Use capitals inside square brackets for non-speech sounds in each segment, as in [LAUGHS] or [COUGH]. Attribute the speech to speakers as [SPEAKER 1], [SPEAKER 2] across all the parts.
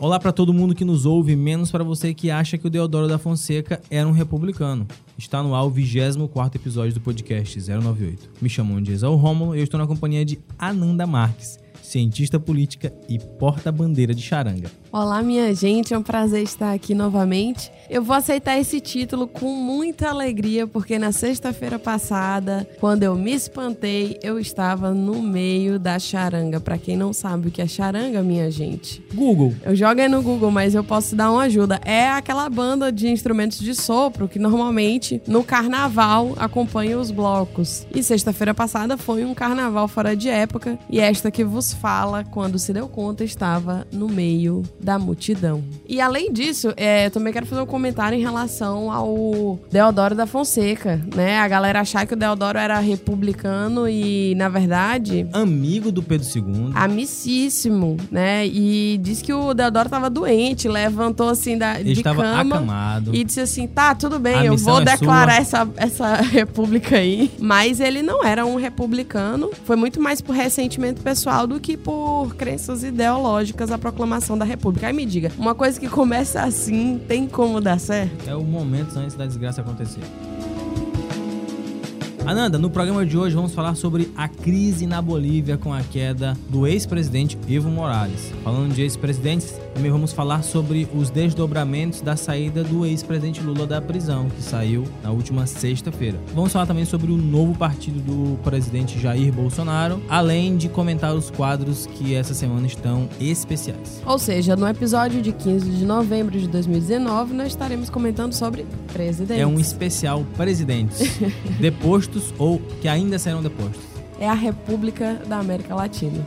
[SPEAKER 1] Olá para todo mundo que nos ouve, menos para você que acha que o Deodoro da Fonseca era um republicano. Está no ar o 24 episódio do podcast 098. Me chamam de Exal Rômulo e eu estou na companhia de Ananda Marques, cientista política e porta-bandeira de charanga.
[SPEAKER 2] Olá, minha gente, é um prazer estar aqui novamente. Eu vou aceitar esse título com muita alegria, porque na sexta-feira passada, quando eu me espantei, eu estava no meio da charanga. Para quem não sabe o que é charanga, minha gente.
[SPEAKER 1] Google.
[SPEAKER 2] Eu jogo aí no Google, mas eu posso dar uma ajuda. É aquela banda de instrumentos de sopro que normalmente no carnaval acompanha os blocos. E sexta-feira passada foi um carnaval fora de época, e esta que vos fala, quando se deu conta, estava no meio da multidão. E além disso, é, eu também quero fazer um comentário em relação ao Deodoro da Fonseca, né? A galera achar que o Deodoro era republicano e, na verdade.
[SPEAKER 1] Amigo do Pedro II.
[SPEAKER 2] Amicíssimo, né? E disse que o Deodoro estava doente, levantou assim da,
[SPEAKER 1] Ele
[SPEAKER 2] de cama
[SPEAKER 1] acamado.
[SPEAKER 2] e disse assim: tá, tudo bem,
[SPEAKER 1] A
[SPEAKER 2] eu vou
[SPEAKER 1] é
[SPEAKER 2] declarar
[SPEAKER 1] sua."
[SPEAKER 2] essa, essa [LAUGHS] república aí. Mas ele não era um republicano, foi muito mais por ressentimento pessoal do que por crenças ideológicas a proclamação da república. Aí me diga, uma coisa que começa assim, tem como dar certo?
[SPEAKER 1] É o momento antes da desgraça acontecer. Ananda, no programa de hoje vamos falar sobre a crise na Bolívia com a queda do ex-presidente Evo Morales. Falando de ex-presidentes, também vamos falar sobre os desdobramentos da saída do ex-presidente Lula da prisão, que saiu na última sexta-feira. Vamos falar também sobre o novo partido do presidente Jair Bolsonaro, além de comentar os quadros que essa semana estão especiais.
[SPEAKER 2] Ou seja, no episódio de 15 de novembro de 2019, nós estaremos comentando sobre presidentes.
[SPEAKER 1] É um especial presidentes, [LAUGHS] depostos ou que ainda serão depostos.
[SPEAKER 2] É a República da América Latina.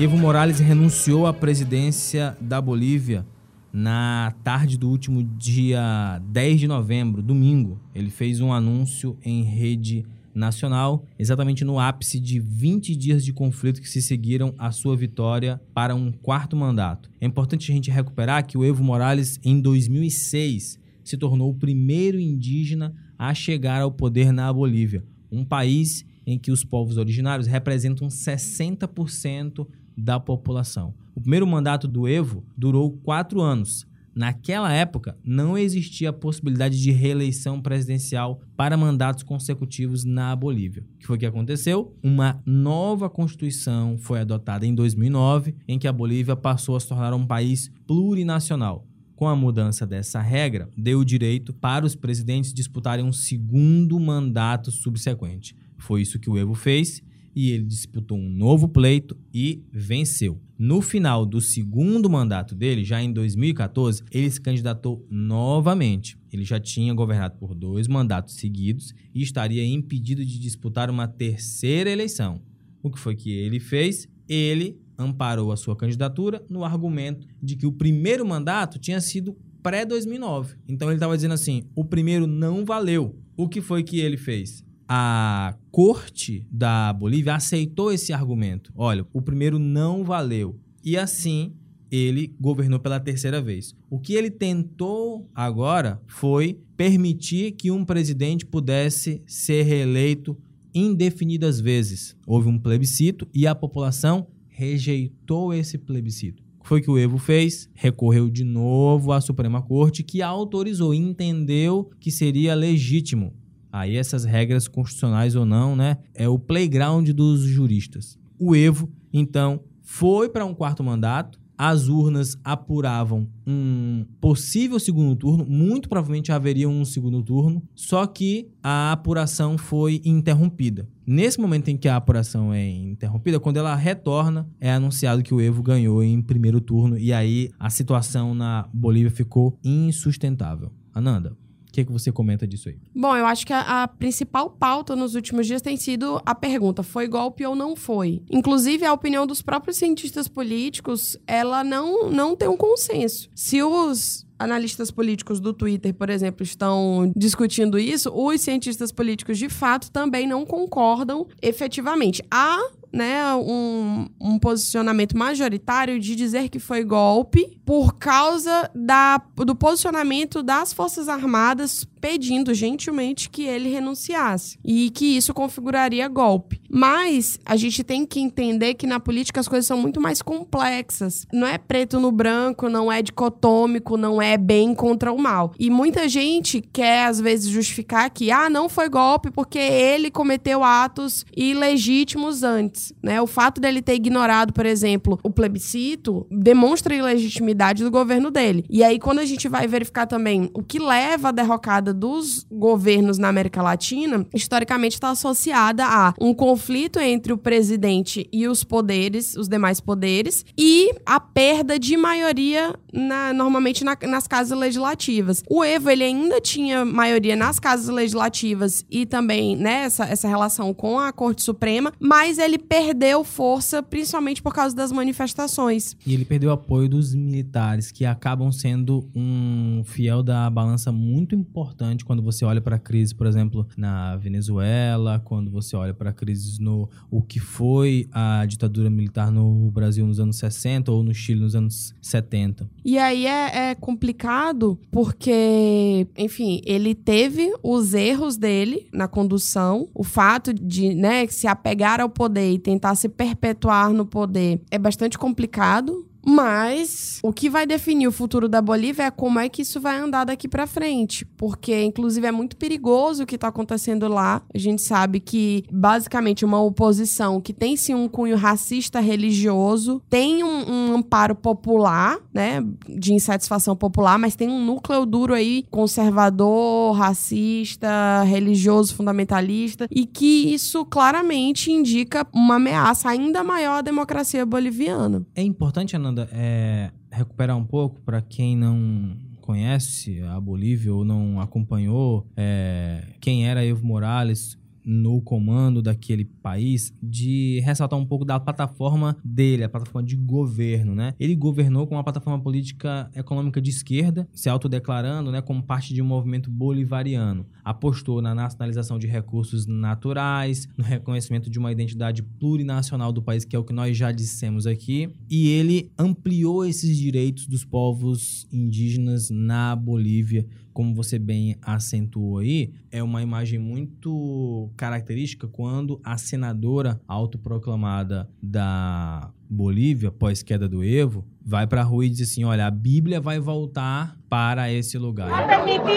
[SPEAKER 1] Evo Morales renunciou à presidência da Bolívia na tarde do último dia 10 de novembro, domingo. Ele fez um anúncio em rede nacional, exatamente no ápice de 20 dias de conflito que se seguiram à sua vitória para um quarto mandato. É importante a gente recuperar que o Evo Morales, em 2006, se tornou o primeiro indígena a chegar ao poder na Bolívia, um país em que os povos originários representam 60% da população. O primeiro mandato do Evo durou quatro anos. Naquela época, não existia a possibilidade de reeleição presidencial para mandatos consecutivos na Bolívia. O que foi que aconteceu? Uma nova constituição foi adotada em 2009, em que a Bolívia passou a se tornar um país plurinacional. Com a mudança dessa regra, deu o direito para os presidentes disputarem um segundo mandato subsequente. Foi isso que o Evo fez e ele disputou um novo pleito e venceu. No final do segundo mandato dele, já em 2014, ele se candidatou novamente. Ele já tinha governado por dois mandatos seguidos e estaria impedido de disputar uma terceira eleição. O que foi que ele fez? Ele amparou a sua candidatura no argumento de que o primeiro mandato tinha sido pré-2009. Então ele estava dizendo assim: o primeiro não valeu. O que foi que ele fez? A corte da Bolívia aceitou esse argumento. Olha, o primeiro não valeu. E assim ele governou pela terceira vez. O que ele tentou agora foi permitir que um presidente pudesse ser reeleito indefinidas vezes. Houve um plebiscito e a população rejeitou esse plebiscito. O foi que o Evo fez? Recorreu de novo à Suprema Corte, que autorizou, entendeu que seria legítimo. Aí essas regras constitucionais ou não, né? É o playground dos juristas. O Evo, então, foi para um quarto mandato. As urnas apuravam um possível segundo turno, muito provavelmente haveria um segundo turno, só que a apuração foi interrompida. Nesse momento em que a apuração é interrompida, quando ela retorna, é anunciado que o Evo ganhou em primeiro turno e aí a situação na Bolívia ficou insustentável. Ananda, que, que você comenta disso aí?
[SPEAKER 2] Bom, eu acho que a, a, principal pauta nos últimos dias tem sido a pergunta: foi golpe ou não foi? Inclusive, a opinião dos próprios cientistas políticos, ela não, não tem um consenso. Se os analistas políticos do Twitter, por exemplo, estão discutindo isso, os cientistas políticos de fato também não concordam efetivamente. Há né, um, um posicionamento majoritário de dizer que foi golpe por causa da, do posicionamento das Forças Armadas pedindo gentilmente que ele renunciasse e que isso configuraria golpe. Mas a gente tem que entender que na política as coisas são muito mais complexas. Não é preto no branco, não é dicotômico, não é bem contra o mal. E muita gente quer às vezes justificar que ah, não foi golpe porque ele cometeu atos ilegítimos antes né? O fato dele ter ignorado, por exemplo, o plebiscito demonstra a ilegitimidade do governo dele. E aí, quando a gente vai verificar também o que leva à derrocada dos governos na América Latina, historicamente está associada a um conflito entre o presidente e os poderes, os demais poderes, e a perda de maioria na, normalmente na, nas casas legislativas. O Evo ele ainda tinha maioria nas casas legislativas e também né, essa, essa relação com a Corte Suprema, mas ele perdeu força principalmente por causa das manifestações.
[SPEAKER 1] E ele perdeu o apoio dos militares, que acabam sendo um fiel da balança muito importante quando você olha para a crise, por exemplo, na Venezuela, quando você olha para a crise no o que foi a ditadura militar no Brasil nos anos 60 ou no Chile nos anos 70.
[SPEAKER 2] E aí é, é complicado porque, enfim, ele teve os erros dele na condução, o fato de, né, se apegar ao poder e tentar se perpetuar no poder é bastante complicado. Mas o que vai definir o futuro da Bolívia é como é que isso vai andar daqui para frente, porque inclusive é muito perigoso o que tá acontecendo lá. A gente sabe que basicamente uma oposição que tem sim um cunho racista religioso, tem um, um amparo popular, né, de insatisfação popular, mas tem um núcleo duro aí conservador, racista, religioso, fundamentalista e que isso claramente indica uma ameaça ainda maior à democracia boliviana.
[SPEAKER 1] É importante, Ananda é, recuperar um pouco para quem não conhece a Bolívia ou não acompanhou é, quem era Evo Morales no comando daquele país, de ressaltar um pouco da plataforma dele, a plataforma de governo, né? Ele governou com uma plataforma política econômica de esquerda, se autodeclarando, né, como parte de um movimento bolivariano. Apostou na nacionalização de recursos naturais, no reconhecimento de uma identidade plurinacional do país, que é o que nós já dissemos aqui, e ele ampliou esses direitos dos povos indígenas na Bolívia como você bem acentuou aí, é uma imagem muito característica quando a senadora autoproclamada da Bolívia, pós queda do Evo, vai para a rua e diz assim: olha, a Bíblia vai voltar para esse lugar.
[SPEAKER 3] Ha permitido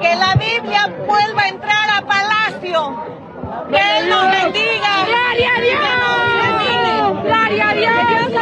[SPEAKER 3] que a Bíblia vuelva a entrar a palácio. Que Él nos bendiga. Gloria a Dios. Gloria a Dios. Dios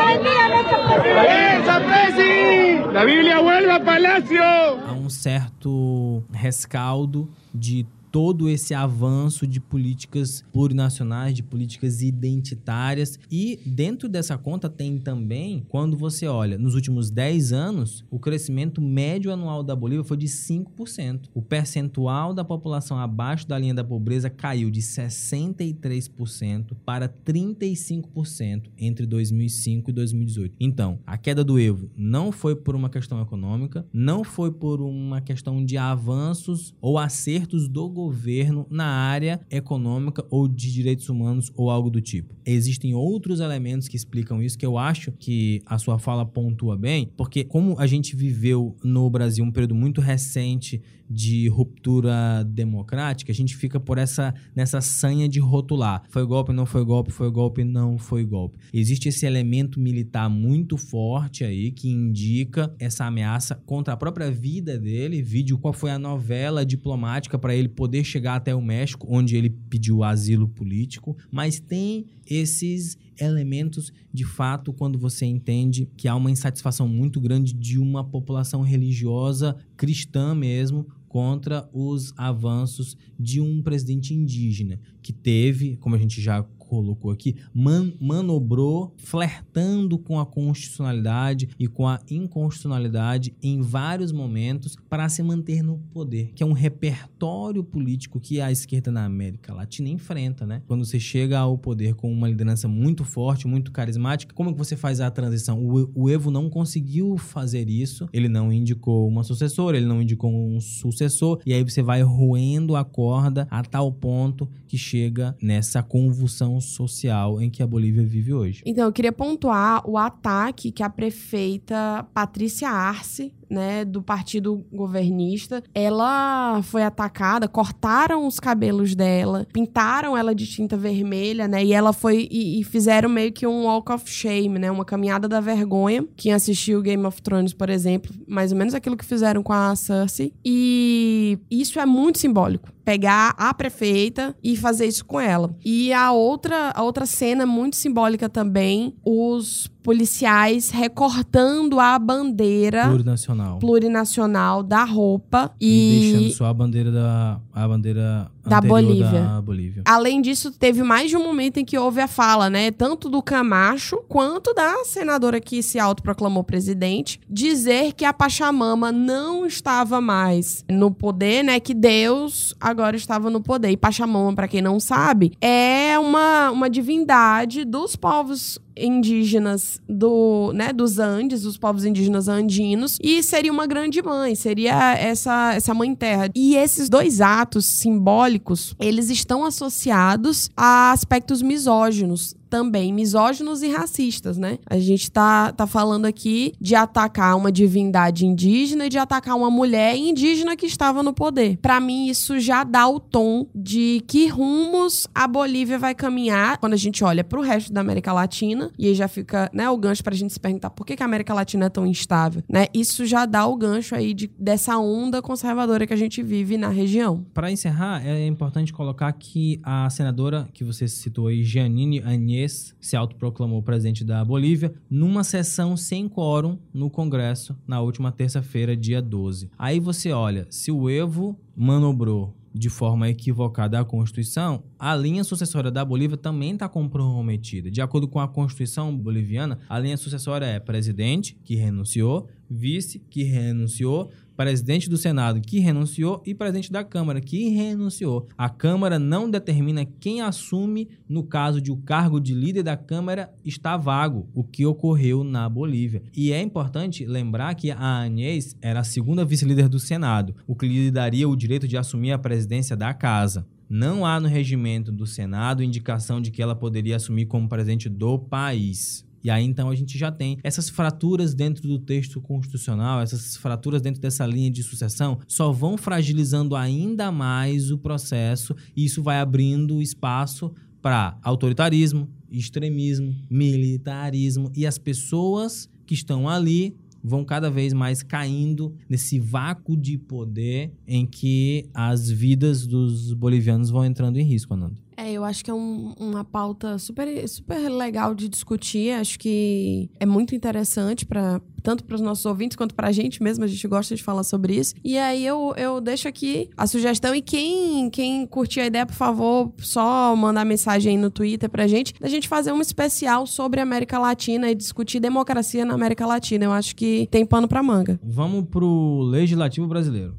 [SPEAKER 4] La Biblia vuelve a palacio.
[SPEAKER 1] Há um certo rescaldo de todo esse avanço de políticas plurinacionais, de políticas identitárias. E dentro dessa conta tem também, quando você olha, nos últimos 10 anos, o crescimento médio anual da Bolívia foi de 5%. O percentual da população abaixo da linha da pobreza caiu de 63% para 35% entre 2005 e 2018. Então, a queda do Evo não foi por uma questão econômica, não foi por uma questão de avanços ou acertos do governo governo na área econômica ou de direitos humanos ou algo do tipo. Existem outros elementos que explicam isso que eu acho que a sua fala pontua bem, porque como a gente viveu no Brasil um período muito recente de ruptura democrática, a gente fica por essa nessa sanha de rotular. Foi golpe, não foi golpe, foi golpe, não foi golpe. Existe esse elemento militar muito forte aí que indica essa ameaça contra a própria vida dele. Vídeo qual foi a novela diplomática para ele poder chegar até o México, onde ele pediu asilo político, mas tem esses elementos de fato quando você entende que há uma insatisfação muito grande de uma população religiosa cristã mesmo contra os avanços de um presidente indígena que teve, como a gente já colocou aqui, man, manobrou flertando com a constitucionalidade e com a inconstitucionalidade em vários momentos para se manter no poder, que é um repertório político que a esquerda na América Latina enfrenta, né? Quando você chega ao poder com uma liderança muito forte, muito carismática, como que você faz a transição? O, o Evo não conseguiu fazer isso, ele não indicou uma sucessora, ele não indicou um sucessor, e aí você vai roendo a corda a tal ponto que chega nessa convulsão social em que a Bolívia vive hoje.
[SPEAKER 2] Então, eu queria pontuar o ataque que a prefeita Patrícia Arce né, do partido governista. Ela foi atacada, cortaram os cabelos dela, pintaram ela de tinta vermelha, né, e ela foi e, e fizeram meio que um walk of shame, né, uma caminhada da vergonha. Quem assistiu Game of Thrones, por exemplo, mais ou menos aquilo que fizeram com a Cersei. E isso é muito simbólico pegar a prefeita e fazer isso com ela. E a outra, a outra cena muito simbólica também, os policiais recortando a bandeira
[SPEAKER 1] Plurinacional.
[SPEAKER 2] plurinacional da roupa
[SPEAKER 1] E,
[SPEAKER 2] e,
[SPEAKER 1] deixando só a bandeira da a bandeira
[SPEAKER 2] Da Bolívia.
[SPEAKER 1] da Bolívia.
[SPEAKER 2] Além disso, teve mais de um momento em que houve a fala, né? Tanto do Camacho quanto da senadora que se autoproclamou presidente, dizer que a Pachamama não estava mais no poder, né? Que Deus agora estava no poder. E Pachamama, para quem não sabe, é uma, uma divindade dos povos indígenas do, né, dos Andes, os povos indígenas andinos, e seria uma grande mãe, seria essa, essa mãe terra. E esses dois atos simbólicos, eles estão associados a aspectos misóginos também misóginos e racistas, né? A gente tá, tá falando aqui de atacar uma divindade indígena e de atacar uma mulher indígena que estava no poder. Para mim, isso já dá o tom de que rumos a Bolívia vai caminhar quando a gente olha para o resto da América Latina. E aí já fica né, o gancho pra gente se perguntar por que, que a América Latina é tão instável, né? Isso já dá o gancho aí de, dessa onda conservadora que a gente vive na região.
[SPEAKER 1] Para encerrar, é importante colocar que a senadora que você citou aí, Giannini Agnès, se autoproclamou presidente da Bolívia numa sessão sem quórum no Congresso na última terça-feira, dia 12. Aí você olha, se o Evo manobrou de forma equivocada a Constituição, a linha sucessória da Bolívia também está comprometida. De acordo com a Constituição boliviana, a linha sucessória é presidente, que renunciou, vice, que renunciou, presidente do Senado, que renunciou, e presidente da Câmara, que renunciou. A Câmara não determina quem assume no caso de o cargo de líder da Câmara está vago, o que ocorreu na Bolívia. E é importante lembrar que a Agnès era a segunda vice-líder do Senado, o que lhe daria o direito de assumir a presidência da casa. Não há no regimento do Senado indicação de que ela poderia assumir como presidente do país. E aí então a gente já tem essas fraturas dentro do texto constitucional, essas fraturas dentro dessa linha de sucessão, só vão fragilizando ainda mais o processo e isso vai abrindo espaço para autoritarismo, extremismo, militarismo e as pessoas que estão ali vão cada vez mais caindo nesse vácuo de poder em que as vidas dos bolivianos vão entrando em risco, Ananda.
[SPEAKER 2] É, eu acho que é um- uma pauta super, super legal de discutir. Acho que é muito interessante para tanto para os nossos ouvintes quanto para a gente mesmo. A gente gosta de falar sobre isso. E aí eu, eu deixo aqui a sugestão. E quem, quem curtir a ideia, por favor, só mandar mensagem aí no Twitter pra gente, da gente fazer um especial sobre a América Latina e discutir democracia na América Latina. Eu acho que tem pano pra manga.
[SPEAKER 1] Vamos pro legislativo brasileiro.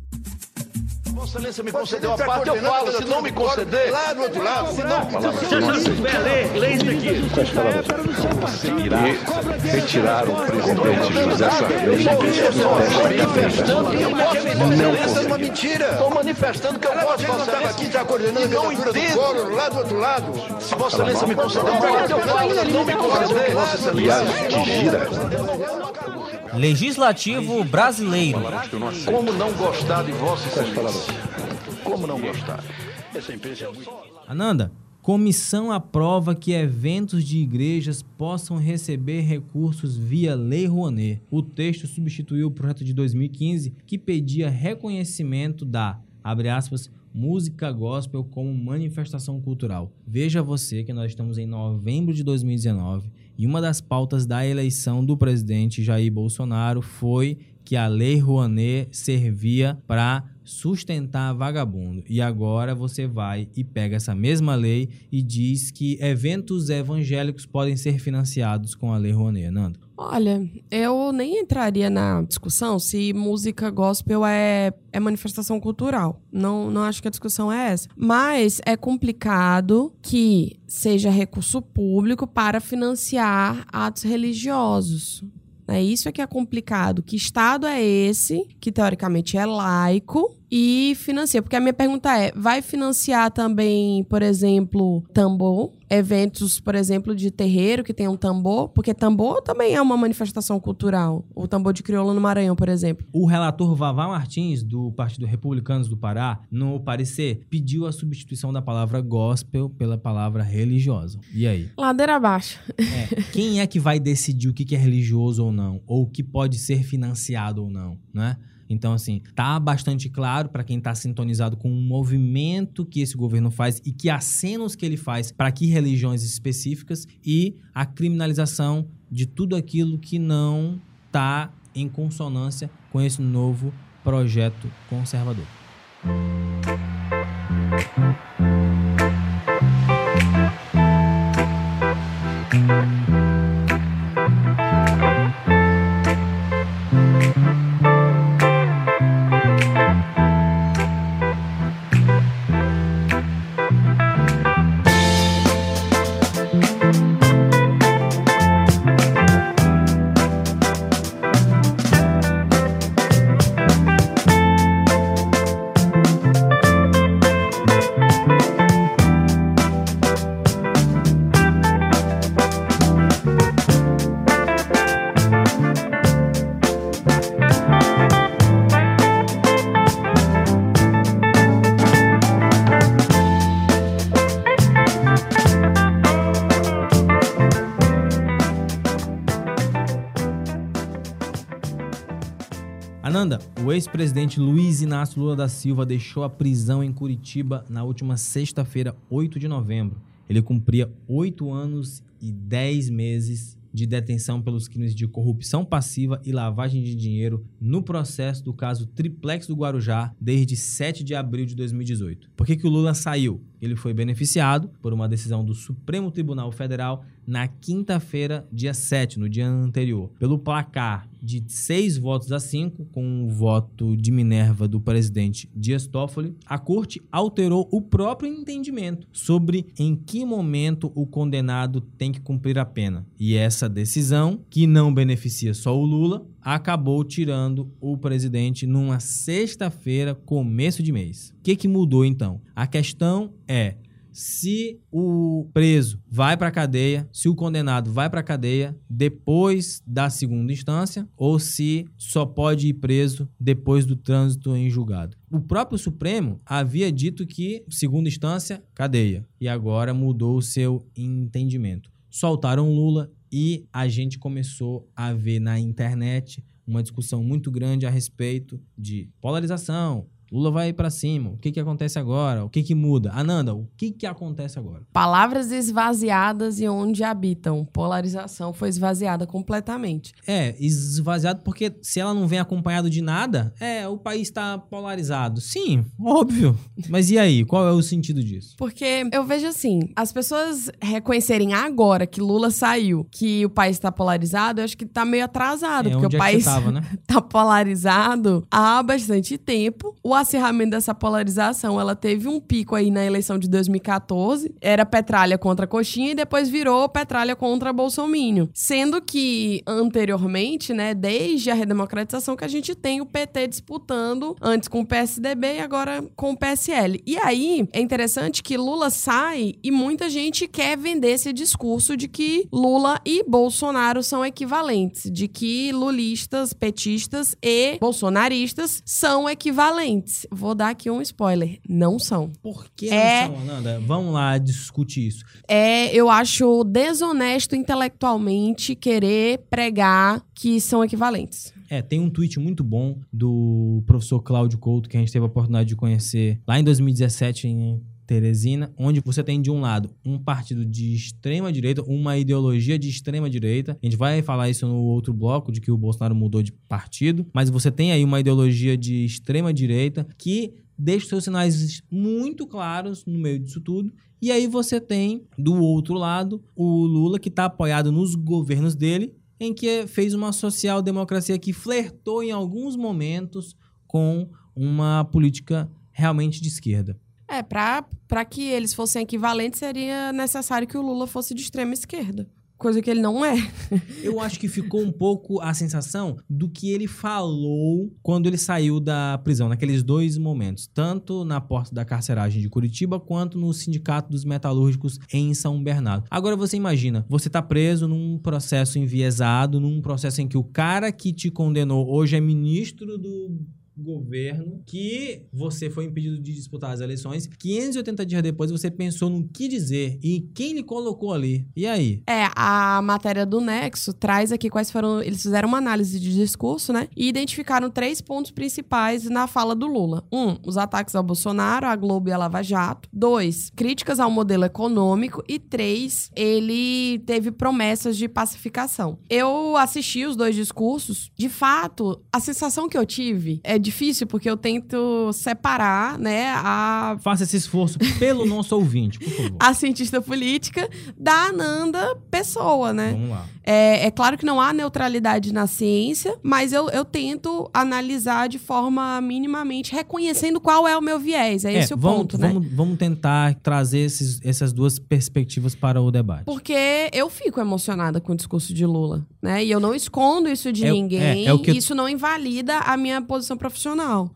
[SPEAKER 5] Vossa Excelência me concedeu a parte, eu falo. Se não me conceder, lá do outro lado, se não...
[SPEAKER 6] Retirar o presidente José Sarney
[SPEAKER 5] é uma mentira. Estou manifestando que eu posso, Vossa Excelência. aqui já coordenando não entendo. lá do outro lado. Se Vossa Excelência me conceder a parte, eu falo. Se não me conceder, Vossa Excelência...
[SPEAKER 6] de gira.
[SPEAKER 7] Legislativo brasileiro.
[SPEAKER 5] Como não gostar de Vossa Excelência? Como não gostar?
[SPEAKER 1] Ananda, comissão aprova que eventos de igrejas possam receber recursos via Lei Rouanet. O texto substituiu o projeto de 2015 que pedia reconhecimento da, abre aspas, música gospel como manifestação cultural. Veja você que nós estamos em novembro de 2019 e uma das pautas da eleição do presidente Jair Bolsonaro foi que a Lei Rouanet servia para sustentar vagabundo. E agora você vai e pega essa mesma lei e diz que eventos evangélicos podem ser financiados com a lei Rouanet, Nando.
[SPEAKER 2] Olha, eu nem entraria na discussão se música gospel é, é manifestação cultural. Não, não acho que a discussão é essa. Mas é complicado que seja recurso público para financiar atos religiosos. É isso é que é complicado. Que estado é esse, que teoricamente é laico, e financia? Porque a minha pergunta é: vai financiar também, por exemplo, tambor? Eventos, por exemplo, de terreiro que tem um tambor? Porque tambor também é uma manifestação cultural. O tambor de crioula no Maranhão, por exemplo.
[SPEAKER 1] O relator Vavá Martins, do Partido Republicanos do Pará, no parecer, pediu a substituição da palavra gospel pela palavra religiosa. E aí?
[SPEAKER 2] Ladeira abaixo.
[SPEAKER 1] É, quem é que vai decidir o que que é religioso ou não? Ou o que pode ser financiado ou não, né? Então, assim, tá bastante claro para quem tá sintonizado com o movimento que esse governo faz e que acenos que ele faz para que religiões específicas e a criminalização de tudo aquilo que não tá em consonância com esse novo projeto conservador. Ex-presidente Luiz Inácio Lula da Silva deixou a prisão em Curitiba na última sexta-feira, 8 de novembro. Ele cumpria oito anos e dez meses de detenção pelos crimes de corrupção passiva e lavagem de dinheiro no processo do caso Triplex do Guarujá desde 7 de abril de 2018. Por que, que o Lula saiu? Ele foi beneficiado por uma decisão do Supremo Tribunal Federal na quinta-feira, dia 7, no dia anterior, pelo placar de seis votos a cinco, com o voto de Minerva do presidente Dias Toffoli, a corte alterou o próprio entendimento sobre em que momento o condenado tem que cumprir a pena. E essa decisão, que não beneficia só o Lula, acabou tirando o presidente numa sexta-feira, começo de mês. O que, que mudou então? A questão é se o preso vai para a cadeia, se o condenado vai para a cadeia depois da segunda instância ou se só pode ir preso depois do trânsito em julgado. O próprio Supremo havia dito que segunda instância, cadeia, e agora mudou o seu entendimento. Soltaram Lula e a gente começou a ver na internet uma discussão muito grande a respeito de polarização, Lula vai para cima. O que, que acontece agora? O que, que muda? Ananda, o que, que acontece agora?
[SPEAKER 2] Palavras esvaziadas e onde habitam. Polarização foi esvaziada completamente.
[SPEAKER 1] É, esvaziado porque se ela não vem acompanhado de nada, é, o país está polarizado. Sim, óbvio. Mas e aí? Qual é o sentido disso?
[SPEAKER 2] Porque eu vejo assim, as pessoas reconhecerem agora que Lula saiu, que o país está polarizado, eu acho que tá meio atrasado,
[SPEAKER 1] É,
[SPEAKER 2] porque o
[SPEAKER 1] é
[SPEAKER 2] país
[SPEAKER 1] tava, né? [LAUGHS]
[SPEAKER 2] tá polarizado há bastante tempo. O acirramento dessa polarização, ela teve um pico aí na eleição de 2014. Era Petralha contra Coxinha e depois virou Petralha contra Bolsonaro. Sendo que anteriormente, né, desde a redemocratização que a gente tem o PT disputando antes com o PSDB e agora com o PSL. E aí é interessante que Lula sai e muita gente quer vender esse discurso de que Lula e Bolsonaro são equivalentes, de que lulistas, petistas e bolsonaristas são equivalentes. Vou dar aqui um spoiler, não são.
[SPEAKER 1] Por que
[SPEAKER 2] É-
[SPEAKER 1] não são, Ananda? Vamos lá discutir isso.
[SPEAKER 2] É, eu acho desonesto intelectualmente querer pregar que são equivalentes.
[SPEAKER 1] É, tem um tweet muito bom do professor Cláudio Couto, que a gente teve a oportunidade de conhecer lá em 2017 em Teresina, onde você tem de um lado um partido de extrema direita, uma ideologia de extrema direita. A gente vai falar isso no outro bloco de que o Bolsonaro mudou de partido, mas você tem aí uma ideologia de extrema direita que deixa seus sinais muito claros no meio disso tudo. E aí você tem do outro lado o Lula que está apoiado nos governos dele, em que fez uma social-democracia que flertou em alguns momentos com uma política realmente de esquerda.
[SPEAKER 2] É, pra que eles fossem equivalentes, seria necessário que o Lula fosse de extrema esquerda. Coisa que ele não é. [LAUGHS]
[SPEAKER 1] Eu acho que ficou um pouco a sensação do que ele falou quando ele saiu da prisão, naqueles dois momentos. Tanto na porta da carceragem de Curitiba, quanto no Sindicato dos Metalúrgicos em São Bernardo. Agora você imagina, você tá preso num processo enviesado, num processo em que o cara que te condenou hoje é ministro do governo que você foi impedido de disputar as eleições. 580 dias depois você pensou no que dizer e quem lhe colocou ali. E aí?
[SPEAKER 2] É, a matéria do Nexo traz aqui quais foram. Eles fizeram uma análise de discurso, né? E identificaram três pontos principais na fala do Lula: um, os ataques ao Bolsonaro, à Globo e à Lava Jato. Dois, críticas ao modelo econômico. E três, ele teve promessas de pacificação. Eu assisti os dois discursos. De fato, a sensação que eu tive é difícil porque eu tento separar, né, a
[SPEAKER 1] Faça esse esforço pelo [LAUGHS] nosso ouvinte, por favor.
[SPEAKER 2] a cientista política da Ananda pessoa, né?
[SPEAKER 1] Vamos lá.
[SPEAKER 2] É, é claro que não há neutralidade na ciência, mas eu, eu tento analisar de forma minimamente reconhecendo qual é o meu viés. É, esse o
[SPEAKER 1] vamos,
[SPEAKER 2] ponto, né?
[SPEAKER 1] vamos, vamos tentar trazer esses- essas duas perspectivas para o debate.
[SPEAKER 2] Porque eu fico emocionada com o discurso de Lula, né? E eu não escondo isso de
[SPEAKER 1] É-
[SPEAKER 2] ninguém.
[SPEAKER 1] é- é o que
[SPEAKER 2] Isso não invalida a minha posição profissional.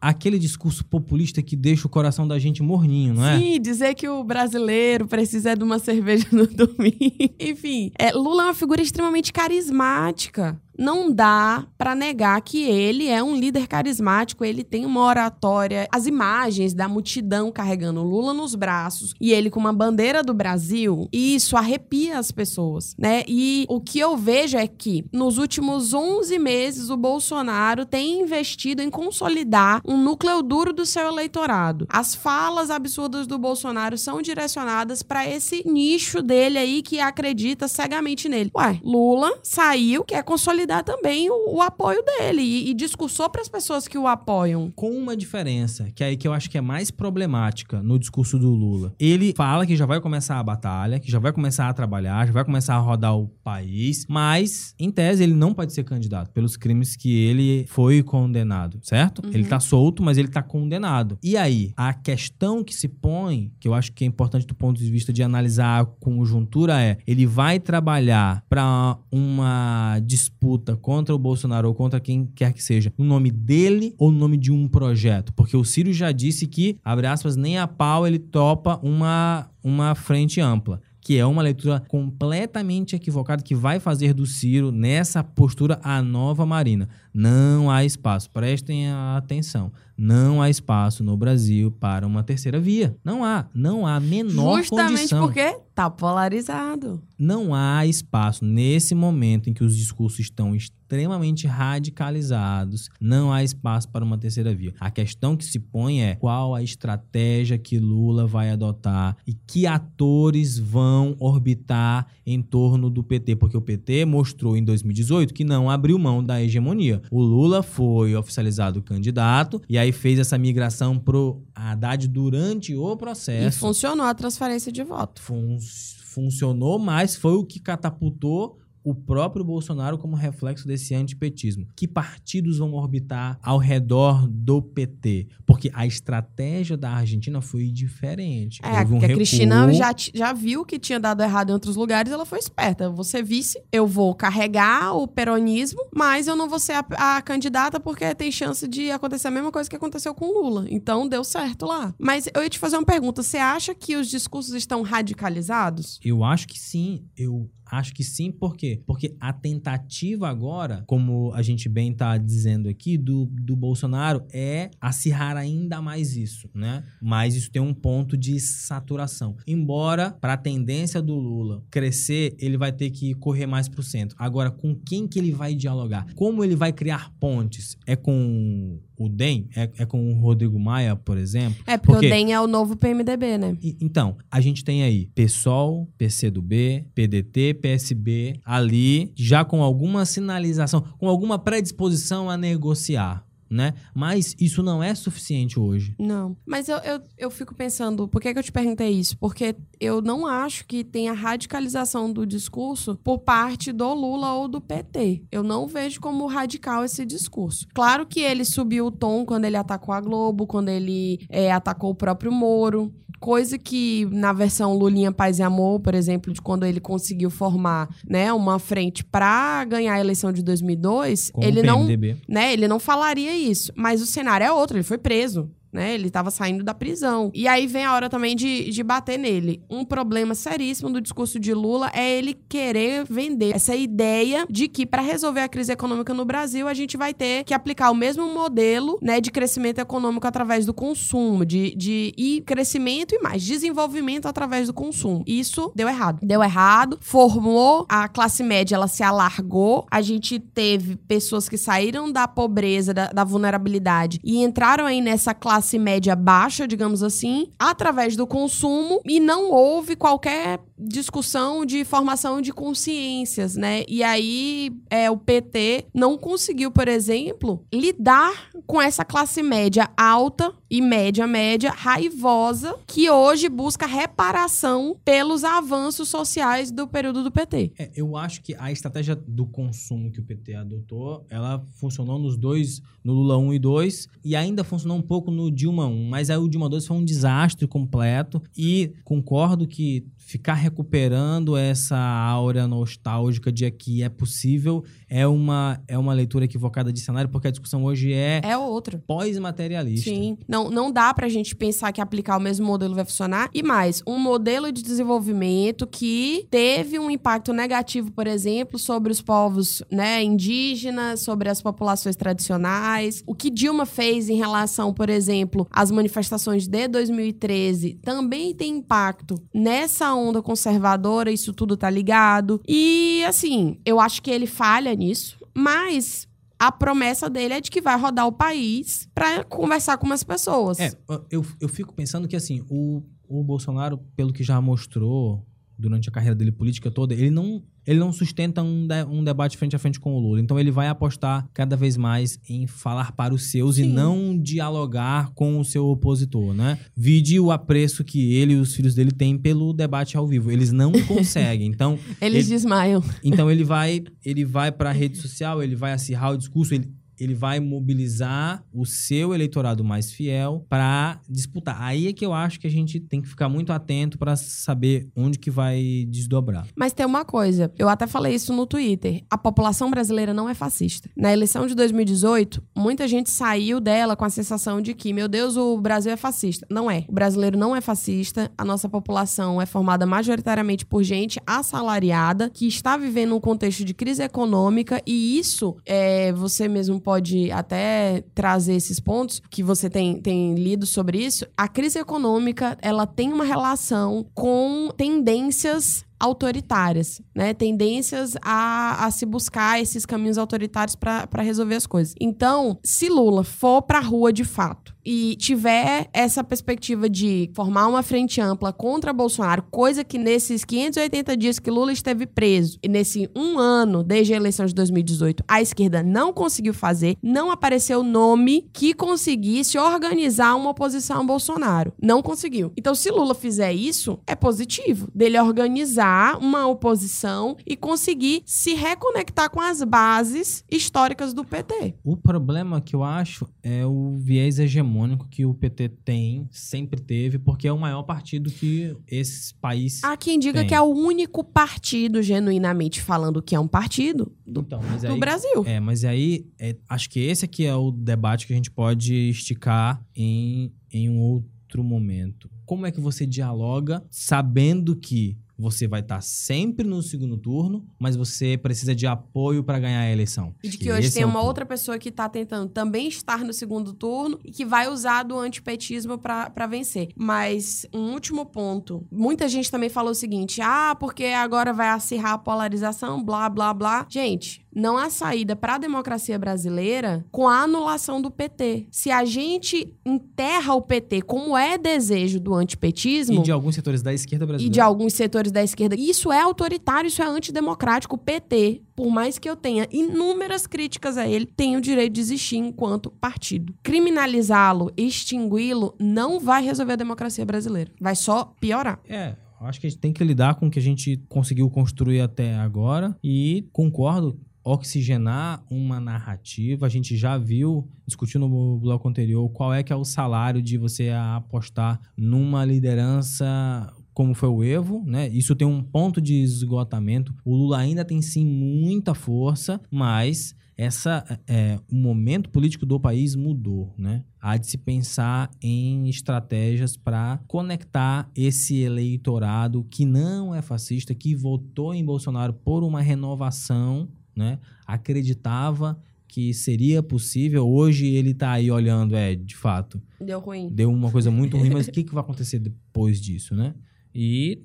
[SPEAKER 1] Aquele discurso populista que deixa o coração da gente morninho, não é?
[SPEAKER 2] Sim, dizer que o brasileiro precisa de uma cerveja [LAUGHS] no domingo. Enfim, é, Lula é uma figura extremamente carismática. Não dá pra negar que ele é um líder carismático, ele tem uma oratória, as imagens da multidão carregando Lula nos braços e ele com uma bandeira do Brasil, isso arrepia as pessoas, né? E o que eu vejo é que nos últimos 11 meses o Bolsonaro tem investido em consolidar um núcleo duro do seu eleitorado. As falas absurdas do Bolsonaro são direcionadas pra esse nicho dele aí que acredita cegamente nele. Ué, Lula saiu, quer consolidar também o, o apoio dele e, e discursou pras pessoas que o apoiam.
[SPEAKER 1] Com uma diferença, que é aí que eu acho que é mais problemática no discurso do Lula. Ele fala que já vai começar a batalha, que já vai começar a trabalhar, já vai começar a rodar o país, mas, em tese, ele não pode ser candidato pelos crimes que ele foi condenado, certo? Ele tá solto, mas ele tá condenado. E aí, a questão que se põe, que eu acho que é importante do ponto de vista de analisar a conjuntura é, ele vai trabalhar para uma disputa contra o Bolsonaro ou contra quem quer que seja, no nome dele ou no nome de um projeto? Porque o Ciro já disse que, abre aspas, nem a pau ele topa uma, uma frente ampla. Que é uma leitura completamente equivocada que vai fazer do Ciro, nessa postura, a nova Marina. Não há espaço, prestem atenção. Não há espaço no Brasil para uma terceira via. Não há. Não há menor
[SPEAKER 2] Justamente
[SPEAKER 1] condição
[SPEAKER 2] porque tá polarizado.
[SPEAKER 1] não há espaço nesse momento em que os discursos estão extremamente radicalizados, não há espaço para uma terceira via. A questão que se põe é qual a estratégia que Lula vai adotar e que atores vão orbitar em torno do PT, porque o PT mostrou em 2018 que não abriu mão da hegemonia. O Lula foi oficializado candidato e aí fez essa migração pro Haddad durante o
[SPEAKER 2] E
[SPEAKER 1] processo
[SPEAKER 2] funcionou a transferência de voto.
[SPEAKER 1] fun- funcionou, mas foi o que catapultou o próprio Bolsonaro como reflexo desse antipetismo. Que partidos vão orbitar ao redor do PT? Porque a estratégia da Argentina foi diferente.
[SPEAKER 2] É,
[SPEAKER 1] um
[SPEAKER 2] porque a. Cristina já, já viu que tinha dado errado em outros lugares, ela foi esperta. Você vice, eu vou carregar o peronismo, mas eu não vou ser a, a candidata porque tem chance de acontecer a mesma coisa que aconteceu com o Lula. Então deu certo lá. Mas eu ia te fazer uma pergunta: você acha que os discursos estão radicalizados?
[SPEAKER 1] Eu acho que sim. Eu Acho que sim, por quê? Porque a tentativa agora, como a gente bem tá dizendo aqui, do, do Bolsonaro é acirrar ainda mais isso, né? Mas isso tem um ponto de saturação. Embora, para a tendência do Lula crescer, ele vai ter que correr mais pro centro. Agora, com quem que ele vai dialogar? Como ele vai criar pontes? É com o DEM? É, é com o Rodrigo Maia, por exemplo?
[SPEAKER 2] É, porque, o DEM é o novo PMDB, né?
[SPEAKER 1] Então, a gente tem aí PSOL, PCdoB, PDT, PSB, ali, já com alguma sinalização, com alguma predisposição a negociar, né? Mas isso não é suficiente hoje.
[SPEAKER 2] Não. Mas eu, eu, eu fico pensando, por que, que eu te perguntei isso? Porque eu não acho que tenha radicalização do discurso por parte do Lula ou do PT. Eu não vejo como radical esse discurso. Claro que ele subiu o tom quando ele atacou a Globo, quando ele é, atacou o próprio Moro. Coisa que na versão Lulinha Paz e Amor, por exemplo, de quando ele conseguiu formar né, uma frente pra ganhar a eleição de 2002,
[SPEAKER 1] Com
[SPEAKER 2] ele não né? Ele não falaria isso. Mas o cenário é outro, ele foi preso. Né? Ele tava saindo da prisão. E aí vem a hora também de, de bater nele. Um problema seríssimo do discurso de Lula é ele querer vender essa ideia de que para resolver a crise econômica no Brasil, a gente vai ter que aplicar o mesmo modelo né, de crescimento econômico através do consumo, de, de e crescimento e mais, desenvolvimento através do consumo. Isso deu errado. Deu errado, formou a classe média, ela se alargou. A gente teve pessoas que saíram da pobreza, da, da vulnerabilidade e entraram aí nessa classe média baixa, digamos assim, através do consumo e não houve qualquer discussão de formação de consciências, né? E aí é, o PT não conseguiu, por exemplo, lidar com essa classe média alta e média média raivosa que hoje busca reparação pelos avanços sociais do período do PT.
[SPEAKER 1] É, eu acho que a estratégia do consumo que o PT adotou, ela funcionou nos dois, no Lula 1 e 2, e ainda funcionou um pouco no Dilma 1, mas aí o Dilma 2 foi um desastre completo, e concordo que ficar recuperando essa áurea nostálgica de que é possível é uma, é uma leitura equivocada de cenário, porque a discussão hoje é,
[SPEAKER 2] É outra.
[SPEAKER 1] pós-materialista.
[SPEAKER 2] Sim. Não, não dá pra gente pensar que aplicar o mesmo modelo vai funcionar. E mais, um modelo de desenvolvimento que teve um impacto negativo, por exemplo, sobre os povos né, indígenas, sobre as populações tradicionais. O que Dilma fez em relação, por exemplo, às manifestações de 2013 também tem impacto nessa onda conservadora, isso tudo tá ligado. E assim, eu acho que ele falha nisso, mas a promessa dele é de que vai rodar o país pra conversar com umas pessoas.
[SPEAKER 1] É, eu, eu fico pensando que, assim, o, o Bolsonaro, pelo que já mostrou durante a carreira dele política toda, ele não, ele não sustenta um, de- um debate frente a frente com o Lula. Então ele vai apostar cada vez mais em falar para os seus e
[SPEAKER 2] Sim.
[SPEAKER 1] não dialogar com o seu opositor, né? Vide o apreço que ele e os filhos dele têm pelo debate ao vivo. Eles não [LAUGHS] conseguem. Então,
[SPEAKER 2] Eles
[SPEAKER 1] ele-
[SPEAKER 2] desmaiam.
[SPEAKER 1] então ele vai, ele vai para a rede social, ele vai acirrar o discurso, ele, ele vai mobilizar o seu eleitorado mais fiel para disputar. Aí é que eu acho que a gente tem que ficar muito atento para saber onde que vai desdobrar.
[SPEAKER 2] Mas tem uma coisa, eu até falei isso no Twitter. A população brasileira não é fascista. Na eleição de 2018, muita gente saiu dela com a sensação de que, meu Deus, o Brasil é fascista. Não é. O brasileiro não é fascista. A nossa população é formada majoritariamente por gente assalariada que está vivendo um contexto de crise econômica e isso, é, você mesmo pode até trazer esses pontos que você tem, tem lido sobre isso. A crise econômica, ela tem uma relação com tendências autoritárias, né? Tendências a, a se buscar esses caminhos autoritários para resolver as coisas. Então, se Lula for pra rua de fato e tiver essa perspectiva de formar uma frente ampla contra Bolsonaro, coisa que nesses 580 dias que Lula esteve preso, e nesse um ano desde a eleição de 2018, a esquerda não conseguiu fazer, não apareceu nome que conseguisse organizar uma oposição a Bolsonaro. Não conseguiu. Então, se Lula fizer isso, é positivo dele organizar uma oposição e conseguir se reconectar com as bases históricas do PT.
[SPEAKER 1] O problema que eu acho é o viés hegemônico que o PT tem, sempre teve, porque é o maior partido que esse país
[SPEAKER 2] Há quem diga
[SPEAKER 1] Tem.
[SPEAKER 2] que é o único partido, genuinamente falando, que é um partido do,
[SPEAKER 1] Então,
[SPEAKER 2] do
[SPEAKER 1] aí-
[SPEAKER 2] Brasil.
[SPEAKER 1] É, mas aí é, acho que esse aqui é o debate que a gente pode esticar em, em um outro momento. Como é que você dialoga sabendo que você vai estar sempre no segundo turno, mas você precisa de apoio para ganhar a eleição.
[SPEAKER 2] E de que hoje tem
[SPEAKER 1] é
[SPEAKER 2] uma outra pessoa que tá tentando também estar no segundo turno e que vai usar do antipetismo pra vencer. Mas um último ponto. Muita gente também falou o seguinte: ah, porque agora vai acirrar a polarização, blá, blá, blá. Gente. Não há saída para a democracia brasileira com a anulação do PT. Se a gente enterra o PT como é desejo do antipetismo,
[SPEAKER 1] E de alguns setores da esquerda
[SPEAKER 2] e
[SPEAKER 1] brasileira.
[SPEAKER 2] de alguns setores da esquerda. Isso é autoritário, isso é antidemocrático. O PT, por mais que eu tenha inúmeras críticas a ele, tem o direito de existir enquanto partido. Criminalizá-lo, extingui-lo, não vai resolver a democracia brasileira. Vai só piorar.
[SPEAKER 1] É, eu acho que a gente tem que lidar com o que a gente conseguiu construir até agora e concordo oxigenar uma narrativa. A gente já viu, discutindo no bloco anterior, qual é que é o salário de você apostar numa liderança como foi o Evo, né? Isso tem um ponto de esgotamento. O Lula ainda tem sim muita força, mas essa é, o momento político do país mudou, né? Há de se pensar em estratégias para conectar esse eleitorado que não é fascista, que votou em Bolsonaro por uma renovação, né? Acreditava que seria possível. Hoje ele tá aí olhando, é, de fato,
[SPEAKER 2] Deu ruim.
[SPEAKER 1] deu uma coisa muito ruim, mas o [LAUGHS] que, que vai acontecer depois disso, né? E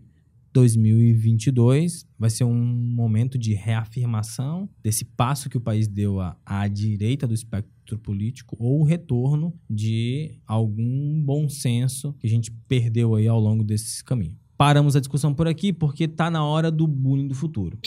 [SPEAKER 1] 2022 vai ser um momento de reafirmação desse passo que o país deu à, à direita do espectro político ou o retorno de algum bom senso que a gente perdeu aí ao longo desse caminho. Paramos a discussão por aqui porque tá na hora do bullying do futuro.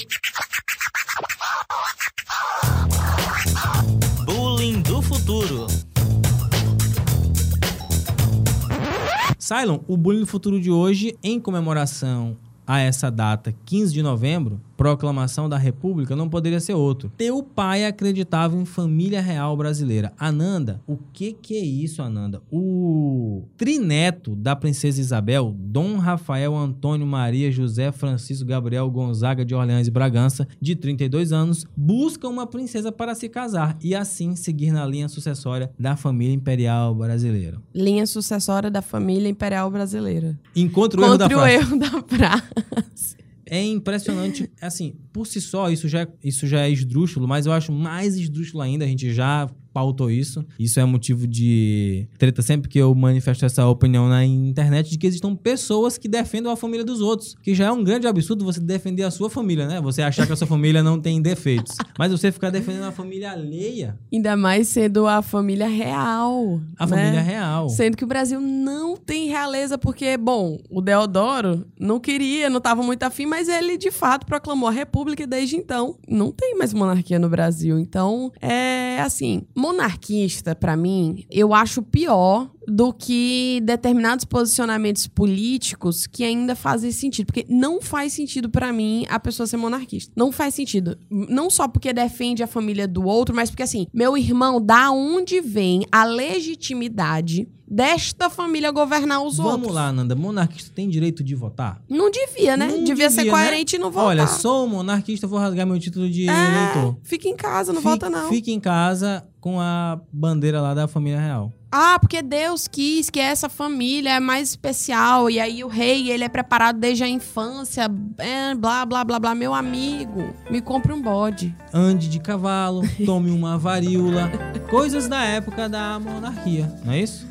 [SPEAKER 1] Cylon, o bullying do futuro de hoje, em comemoração a essa data, 15 de novembro, proclamação da República, não poderia ser outro. Teu pai acreditava em família real brasileira. Ananda, o que que é isso, Ananda? O trineto da princesa Isabel, Dom Rafael Antônio Maria José Francisco Gabriel Gonzaga de Orleans e Bragança, de 32 anos, busca uma princesa para se casar e assim seguir na linha sucessória da família imperial brasileira.
[SPEAKER 2] Linha sucessória da família imperial brasileira.
[SPEAKER 1] Encontra o erro da
[SPEAKER 2] Contra o erro da frase.
[SPEAKER 1] É impressionante, assim, por si só, isso já, isso já é esdrúxulo, mas eu acho mais esdrúxulo ainda, a gente já pautou isso. Isso é motivo de treta sempre que eu manifesto essa opinião na internet de que existam pessoas que defendam a família dos outros. Que já é um grande absurdo você defender a sua família, né? Você achar que a sua família não tem defeitos. Mas você ficar defendendo a família alheia,
[SPEAKER 2] Ainda mais sendo a família real.
[SPEAKER 1] a
[SPEAKER 2] né?
[SPEAKER 1] família real.
[SPEAKER 2] Sendo que o Brasil não tem realeza, porque, bom, o Deodoro não queria, não estava muito afim, mas ele de fato proclamou a República e desde então não tem mais monarquia no Brasil. Então, é assim, monarquista, pra mim, eu acho pior do que determinados posicionamentos políticos que ainda fazem sentido. Porque não faz sentido pra mim a pessoa ser monarquista. Não faz sentido. Não só porque defende a família do outro, mas porque assim, meu irmão, da onde vem a legitimidade desta família governar os
[SPEAKER 1] Vamos
[SPEAKER 2] outros?
[SPEAKER 1] lá, Nanda. Monarquista tem direito de votar?
[SPEAKER 2] Não devia, né?
[SPEAKER 1] Não
[SPEAKER 2] devia, ser
[SPEAKER 1] devia,
[SPEAKER 2] coerente
[SPEAKER 1] né?
[SPEAKER 2] e não votar.
[SPEAKER 1] Olha, sou monarquista, vou rasgar meu título de
[SPEAKER 2] é,
[SPEAKER 1] eleitor.
[SPEAKER 2] fica em casa, não
[SPEAKER 1] Fique-
[SPEAKER 2] vota não.
[SPEAKER 1] Fique em casa com a bandeira lá da família real.
[SPEAKER 2] Ah, porque Deus quis que essa família é mais especial. E aí o rei, ele é preparado desde a infância. É, blá, blá, blá, blá. Meu amigo, me compre um bode.
[SPEAKER 1] Ande de cavalo, tome uma varíola. Coisas da época da monarquia, não é isso?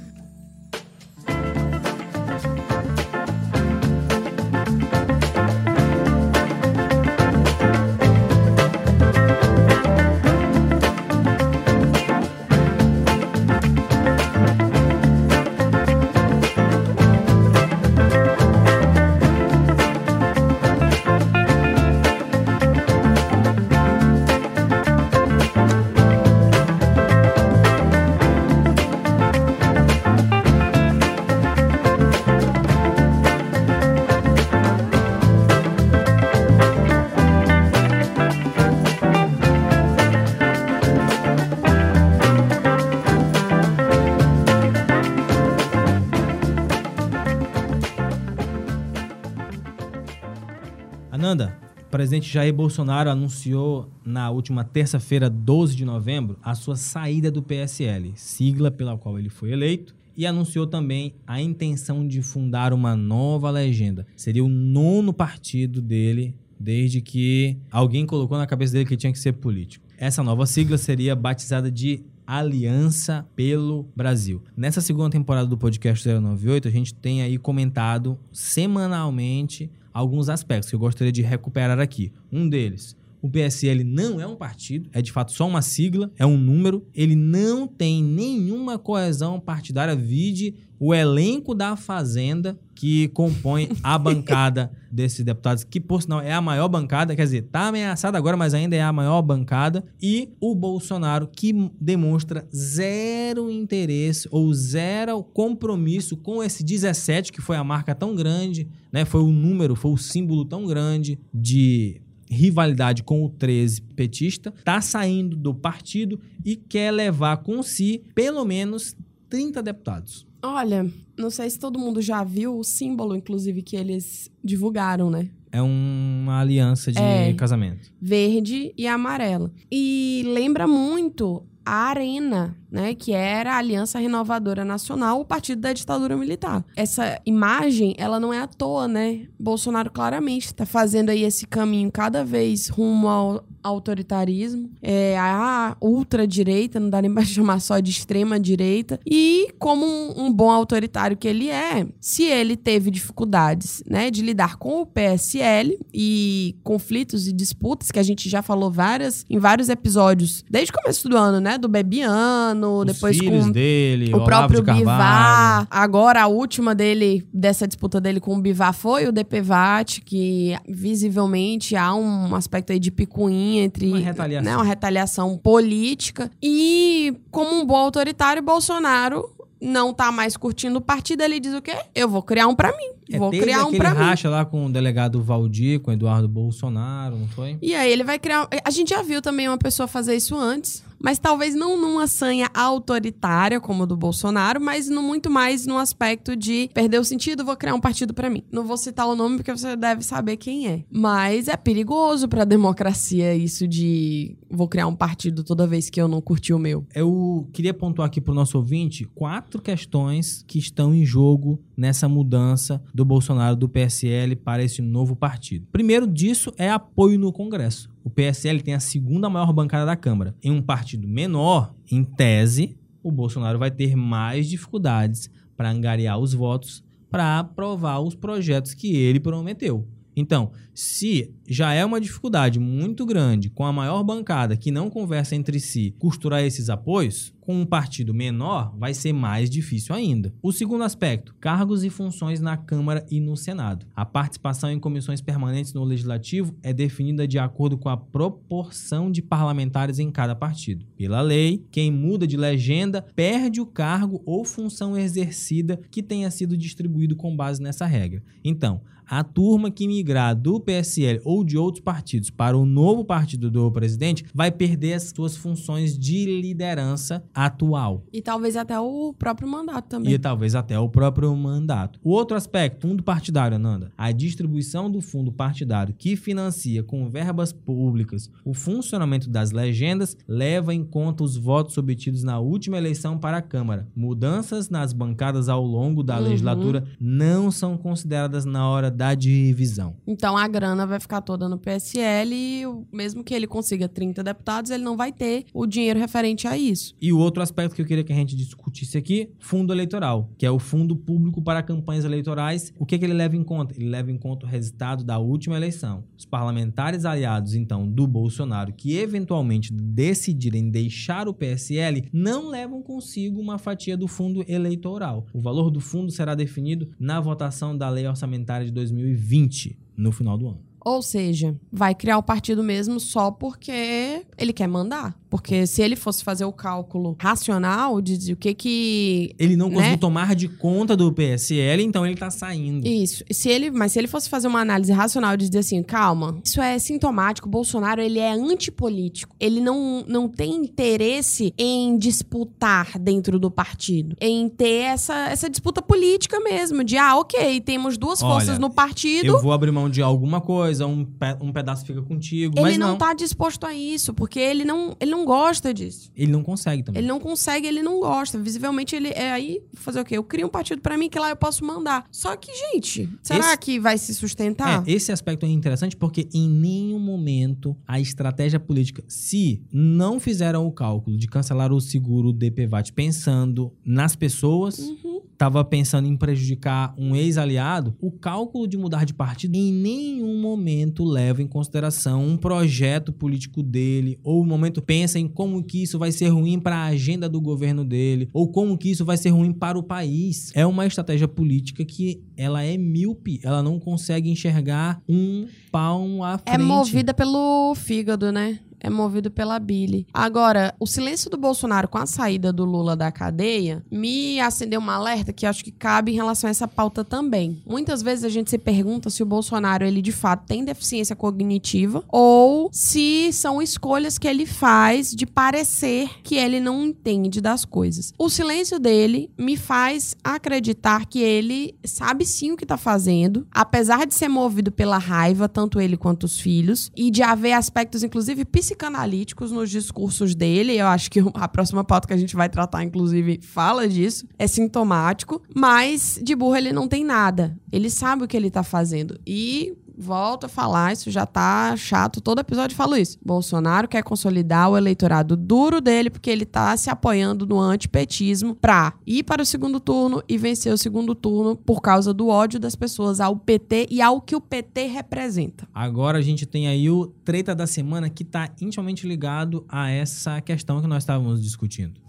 [SPEAKER 1] Presidente Jair Bolsonaro anunciou na última terça-feira, 12 de novembro, a sua saída do PSL, sigla pela qual ele foi eleito, e anunciou também a intenção de fundar uma nova legenda. Seria o nono partido dele desde que alguém colocou na cabeça dele que tinha que ser político. Essa nova sigla seria batizada de Aliança pelo Brasil. Nessa segunda temporada do podcast 098, a gente tem aí comentado semanalmente alguns aspectos que eu gostaria de recuperar aqui. Um deles, o PSL não é um partido, é de fato só uma sigla, é um número. Ele não tem nenhuma coesão partidária. Vide o elenco da Fazenda que compõe a [LAUGHS] bancada desses deputados, que por sinal é a maior bancada, quer dizer, tá ameaçada agora, mas ainda é a maior bancada, e o Bolsonaro que demonstra zero interesse ou zero compromisso com esse 17, que foi a marca tão grande, né? Foi o número, foi o símbolo tão grande de rivalidade com o 13 petista, tá saindo do partido e quer levar com si pelo menos 30 deputados.
[SPEAKER 2] Olha, não sei se todo mundo já viu o símbolo, inclusive, que eles divulgaram, né?
[SPEAKER 1] É uma aliança de
[SPEAKER 2] É.
[SPEAKER 1] casamento.
[SPEAKER 2] Verde e amarela. E lembra muito a Arena, né? Que era a Aliança Renovadora Nacional, o partido da ditadura militar. Essa imagem, ela não é à toa, né? Bolsonaro claramente está fazendo aí esse caminho cada vez rumo ao autoritarismo, é, a ultradireita, não dá nem pra [LAUGHS] chamar só de extrema direita. E como um, um bom autoritário que ele é, se ele teve dificuldades, né, de lidar com o PSL e conflitos e disputas que a gente já falou várias em vários episódios desde o começo do ano, né, do Bebiano,
[SPEAKER 1] Os
[SPEAKER 2] depois com
[SPEAKER 1] dele,
[SPEAKER 2] o próprio. Bivar. Agora, a última dele, dessa disputa dele com o Bivar, foi o DPVAT, que visivelmente há um aspecto aí de picuinha entre.
[SPEAKER 1] Uma retaliação.
[SPEAKER 2] Né, uma retaliação política. E, como um bom autoritário, Bolsonaro não tá mais curtindo o partido, ele diz o quê? Eu vou criar um pra mim.
[SPEAKER 1] É,
[SPEAKER 2] vou criar um pra mim.
[SPEAKER 1] racha lá com o delegado Valdir, com o Eduardo Bolsonaro, não foi?
[SPEAKER 2] E aí ele vai criar. A gente já viu também uma pessoa fazer isso antes, mas talvez não numa sanha autoritária como a do Bolsonaro, mas no muito mais no aspecto de perder o sentido, vou criar um partido pra mim. Não vou citar o nome porque você deve saber quem é. Mas é perigoso pra democracia isso de vou criar um partido toda vez que eu não curti o meu.
[SPEAKER 1] Eu queria pontuar aqui para o nosso ouvinte quatro questões que estão em jogo nessa mudança do Bolsonaro do PSL para esse novo partido. Primeiro disso é apoio no Congresso. O PSL tem a segunda maior bancada da Câmara. Em um partido menor, em tese, o Bolsonaro vai ter mais dificuldades para angariar os votos para aprovar os projetos que ele prometeu. Então, se já é uma dificuldade muito grande com a maior bancada que não conversa entre si costurar esses apoios, com um partido menor vai ser mais difícil ainda. O segundo aspecto, cargos e funções na Câmara e no Senado. A participação em comissões permanentes no Legislativo é definida de acordo com a proporção de parlamentares em cada partido. Pela lei, quem muda de legenda perde o cargo ou função exercida que tenha sido distribuído com base nessa regra. Então, a turma que migrar do PSL ou de outros partidos para o novo partido do presidente vai perder as suas funções de liderança atual.
[SPEAKER 2] E talvez até o próprio mandato também.
[SPEAKER 1] E talvez até o próprio mandato. O outro aspecto, fundo partidário, Ananda. A distribuição do fundo partidário que financia com verbas públicas o funcionamento das legendas leva em conta os votos obtidos na última eleição para a Câmara. Mudanças nas bancadas ao longo da
[SPEAKER 2] Uhum.
[SPEAKER 1] legislatura não são consideradas na hora da divisão.
[SPEAKER 2] Então a grana vai ficar toda no PSL e mesmo que ele consiga 30 deputados, ele não vai ter o dinheiro referente a isso.
[SPEAKER 1] E o outro aspecto que eu queria que a gente discutisse aqui, fundo eleitoral, que é o fundo público para campanhas eleitorais. O que, que ele leva em conta? Ele leva em conta o resultado da última eleição. Os parlamentares aliados, então, do Bolsonaro, que eventualmente decidirem deixar o PSL, não levam consigo uma fatia do fundo eleitoral. O valor do fundo será definido na votação da lei orçamentária de 2020, no final do ano.
[SPEAKER 2] Ou seja, vai criar o partido mesmo só porque ele quer mandar. Porque se ele fosse fazer o cálculo racional de dizer o que que.
[SPEAKER 1] Ele não conseguiu
[SPEAKER 2] Né?
[SPEAKER 1] tomar de conta do PSL, então ele tá saindo.
[SPEAKER 2] Isso. Se ele, mas se ele fosse fazer uma análise racional de dizer assim, calma, isso é sintomático. O Bolsonaro, ele é antipolítico. Ele não, não tem interesse em disputar dentro do partido. Em ter essa, essa disputa política mesmo. De, ah, ok, temos duas
[SPEAKER 1] Olha,
[SPEAKER 2] forças no partido.
[SPEAKER 1] Eu vou abrir mão de alguma coisa, coisa, um, pe- um pedaço fica contigo.
[SPEAKER 2] Ele
[SPEAKER 1] mas
[SPEAKER 2] não,
[SPEAKER 1] não,
[SPEAKER 2] tá disposto a isso, porque ele não, ele não gosta disso.
[SPEAKER 1] ele não consegue também.
[SPEAKER 2] Ele não consegue, ele não gosta. Visivelmente, ele é aí fazer o quê? Eu crio um partido pra mim que lá eu posso mandar. Só que, gente, será
[SPEAKER 1] Esse-
[SPEAKER 2] que vai se sustentar?
[SPEAKER 1] É, esse aspecto é interessante porque em nenhum momento a estratégia política, se não fizeram o cálculo de cancelar o seguro DPVAT pensando nas pessoas,
[SPEAKER 2] Uhum.
[SPEAKER 1] Estava pensando em prejudicar um ex-aliado, o cálculo de mudar de partido em nenhum momento leva em consideração um projeto político dele, ou o momento pensa em como que isso vai ser ruim para a agenda do governo dele, ou como que isso vai ser ruim para o país. É uma estratégia política que ela é míope, ela não consegue enxergar um palmo à frente.
[SPEAKER 2] É movida pelo fígado, né? É movido pela bile. Agora, o silêncio do Bolsonaro com a saída do Lula da cadeia me acendeu um alerta que acho que cabe em relação a essa pauta também. Muitas vezes a gente se pergunta se o Bolsonaro, ele de fato tem deficiência cognitiva ou se são escolhas que ele faz de parecer que ele não entende das coisas. O silêncio dele me faz acreditar que ele sabe sim o que tá fazendo, apesar de ser movido pela raiva, tanto ele quanto os filhos, e de haver aspectos, inclusive, psicanalíticos nos discursos dele. Eu acho que a próxima pauta que a gente vai tratar, inclusive, fala disso. É sintomático, mas de burro ele não tem nada. Ele sabe o que ele tá fazendo. E volto a falar, isso já tá chato, todo episódio falo isso. Bolsonaro quer consolidar o eleitorado duro dele porque ele tá se apoiando no antipetismo pra ir para o segundo turno e vencer o segundo turno por causa do ódio das pessoas ao PT e ao que o PT representa.
[SPEAKER 1] Agora a gente tem aí o treta da semana que tá intimamente ligado a essa questão que nós estávamos discutindo.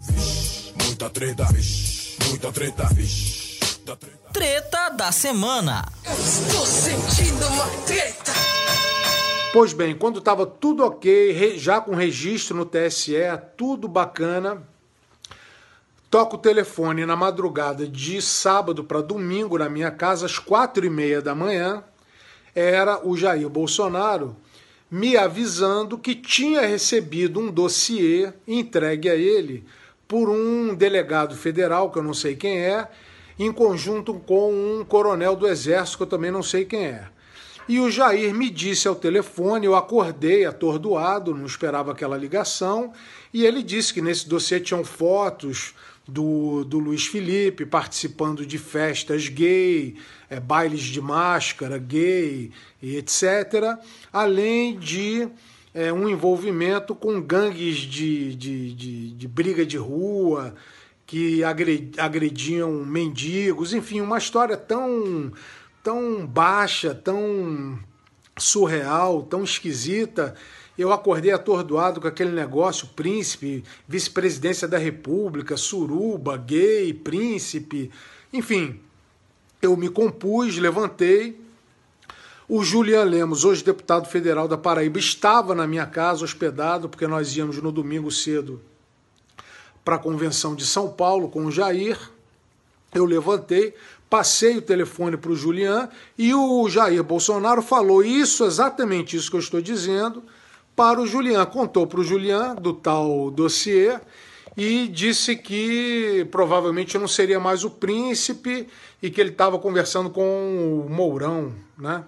[SPEAKER 8] Muita treta, vixe, muita treta, vixe. Muita treta.
[SPEAKER 7] Treta da semana.
[SPEAKER 9] Pois bem, quando estava tudo ok, já com registro no TSE, tudo bacana, toco o telefone na madrugada de sábado para domingo na minha casa, às quatro e meia da manhã, era o Jair Bolsonaro me avisando que tinha recebido um dossiê entregue a ele por um delegado federal, que eu não sei quem é, em conjunto com um coronel do Exército, que eu também não sei quem é. E o Jair me disse ao telefone, eu acordei atordoado, não esperava aquela ligação, e ele disse que nesse dossiê tinham fotos do, do Luiz Felipe participando de festas gay, eh, bailes de máscara gay e etc., além de eh, um envolvimento com gangues de, de, de, de briga de rua, que agre- agrediam mendigos, enfim, uma história tão, tão baixa, tão surreal, tão esquisita. Eu acordei atordoado com aquele negócio, príncipe, vice-presidência da República, suruba, gay, príncipe, enfim. Eu me compus, levantei. O Julian Lemos, hoje deputado federal da Paraíba, estava na minha casa hospedado, porque nós íamos no domingo cedo para a convenção de São Paulo com o Jair. Eu levantei, passei o telefone para o Julian e o Jair Bolsonaro falou isso, exatamente isso que eu estou dizendo, para o Julian. Contou para o Julian do tal dossiê e disse que provavelmente não seria mais o príncipe e que ele estava conversando com o Mourão, né?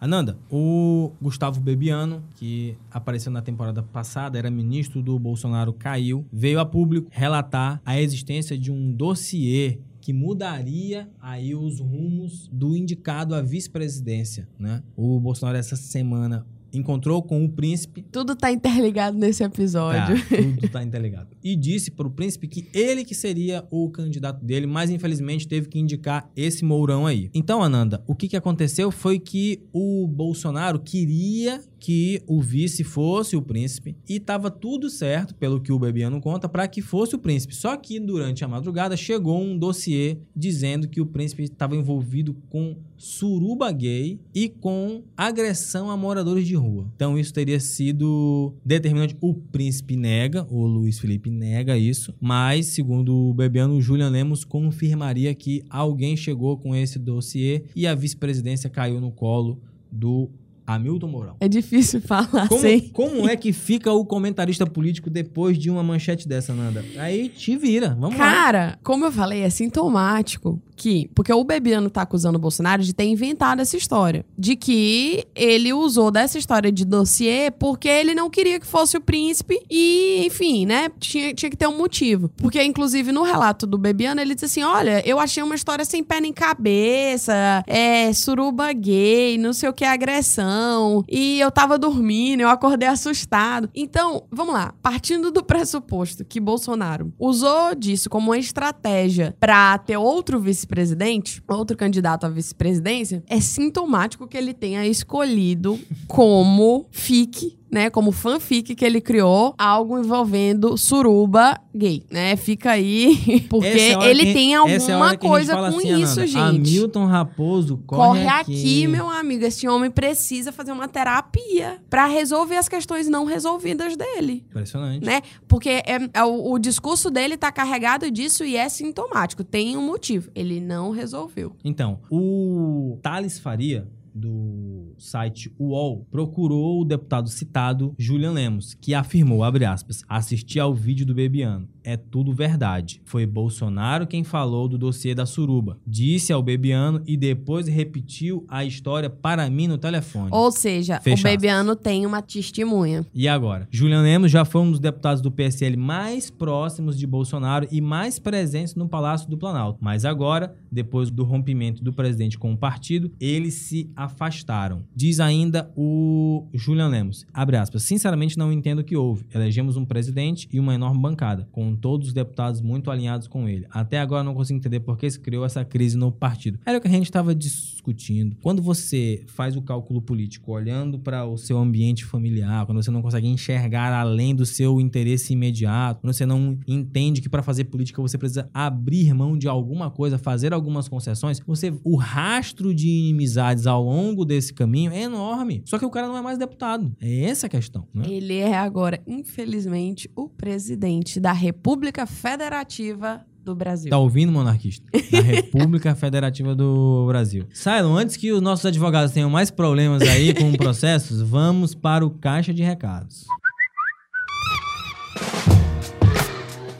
[SPEAKER 1] Ananda, o Gustavo Bebiano, que apareceu na temporada passada, era ministro do Bolsonaro, caiu, veio a público relatar a existência de um dossiê que mudaria aí os rumos do indicado à vice-presidência, né? O Bolsonaro essa semana encontrou com o príncipe
[SPEAKER 2] Tudo tá interligado nesse episódio.
[SPEAKER 1] Tá, tudo tá interligado. E disse pro príncipe que ele que seria o candidato dele, mas infelizmente teve que indicar esse Mourão aí. Então, Ananda, o que que aconteceu foi que o Bolsonaro queria que o vice fosse o príncipe e tava tudo certo, pelo que o Bebiano conta, para que fosse o príncipe. Só que durante a madrugada chegou um dossiê dizendo que o príncipe estava envolvido com suruba gay e com agressão a moradores de rua. Então isso teria sido determinante. O príncipe nega, o Luiz Felipe nega isso, mas segundo o Bebiano, o Julian Lemos confirmaria que alguém chegou com esse dossiê e a vice-presidência caiu no colo do Hamilton Mourão.
[SPEAKER 2] É difícil falar
[SPEAKER 1] Como,
[SPEAKER 2] sem.
[SPEAKER 1] como é que fica o comentarista político depois de uma manchete dessa, Nanda? Aí te vira, vamos lá.
[SPEAKER 2] Cara, como eu falei, é sintomático que. Porque o Bebiano tá acusando o Bolsonaro de ter inventado essa história. De que ele usou dessa história de dossiê porque ele não queria que fosse o príncipe e, enfim, né? Tinha, tinha que ter um motivo. Porque, inclusive, no relato do Bebiano, ele disse assim: olha, eu achei uma história sem pé nem cabeça, é, suruba gay, não sei o que, agressão. E eu tava dormindo, eu acordei assustado. Então, vamos lá. Partindo do pressuposto que Bolsonaro usou disso como uma estratégia pra ter outro vice-presidente, outro candidato à vice-presidência, é sintomático que ele tenha escolhido como fique né, como fanfic que ele criou, algo envolvendo suruba gay, né? Fica aí, [LAUGHS] porque
[SPEAKER 1] é
[SPEAKER 2] ele
[SPEAKER 1] que-
[SPEAKER 2] tem
[SPEAKER 1] é
[SPEAKER 2] alguma
[SPEAKER 1] gente
[SPEAKER 2] coisa com
[SPEAKER 1] assim,
[SPEAKER 2] isso,
[SPEAKER 1] Ananda,
[SPEAKER 2] gente.
[SPEAKER 1] Hamilton Raposo, corre,
[SPEAKER 2] Corre aqui, meu amigo. Esse homem precisa fazer uma terapia pra resolver as questões não resolvidas dele.
[SPEAKER 1] Impressionante.
[SPEAKER 2] Né? Porque é, é o, o discurso dele tá carregado disso e é sintomático. Tem um motivo. Ele não resolveu.
[SPEAKER 1] Então, o Thales Faria, do site UOL, procurou o deputado citado, Julian Lemos, que afirmou, abre aspas, assisti ao vídeo do Bebiano. É tudo verdade. Foi Bolsonaro quem falou do dossiê da suruba. Disse ao Bebiano e depois repetiu a história para mim no telefone.
[SPEAKER 2] Ou seja,
[SPEAKER 1] Fecha
[SPEAKER 2] o Bebiano tem uma testemunha.
[SPEAKER 1] E agora? Julian Lemos já foi um dos deputados do PSL mais próximos de Bolsonaro e mais presentes no Palácio do Planalto. Mas agora, depois do rompimento do presidente com o partido, eles se afastaram. Diz ainda o Julian Lemos, abre aspas, sinceramente não entendo o que houve. Elegemos um presidente e uma enorme bancada, com todos os deputados muito alinhados com ele. Até agora não consigo entender por que se criou essa crise no partido. Era o que a gente estava discutindo. Quando você faz o cálculo político olhando para o seu ambiente familiar, quando você não consegue enxergar além do seu interesse imediato, quando você não entende que para fazer política você precisa abrir mão de alguma coisa, fazer algumas concessões, você o rastro de inimizades ao longo desse caminho é enorme. Só que o cara não é mais deputado. É essa a questão, né?
[SPEAKER 2] Ele é agora, infelizmente, o presidente da República Federativa do Brasil.
[SPEAKER 1] Tá ouvindo, monarquista? Da [LAUGHS] República Federativa do Brasil. Cylon, antes que os nossos advogados tenham mais problemas aí com processos, vamos para o caixa de recados.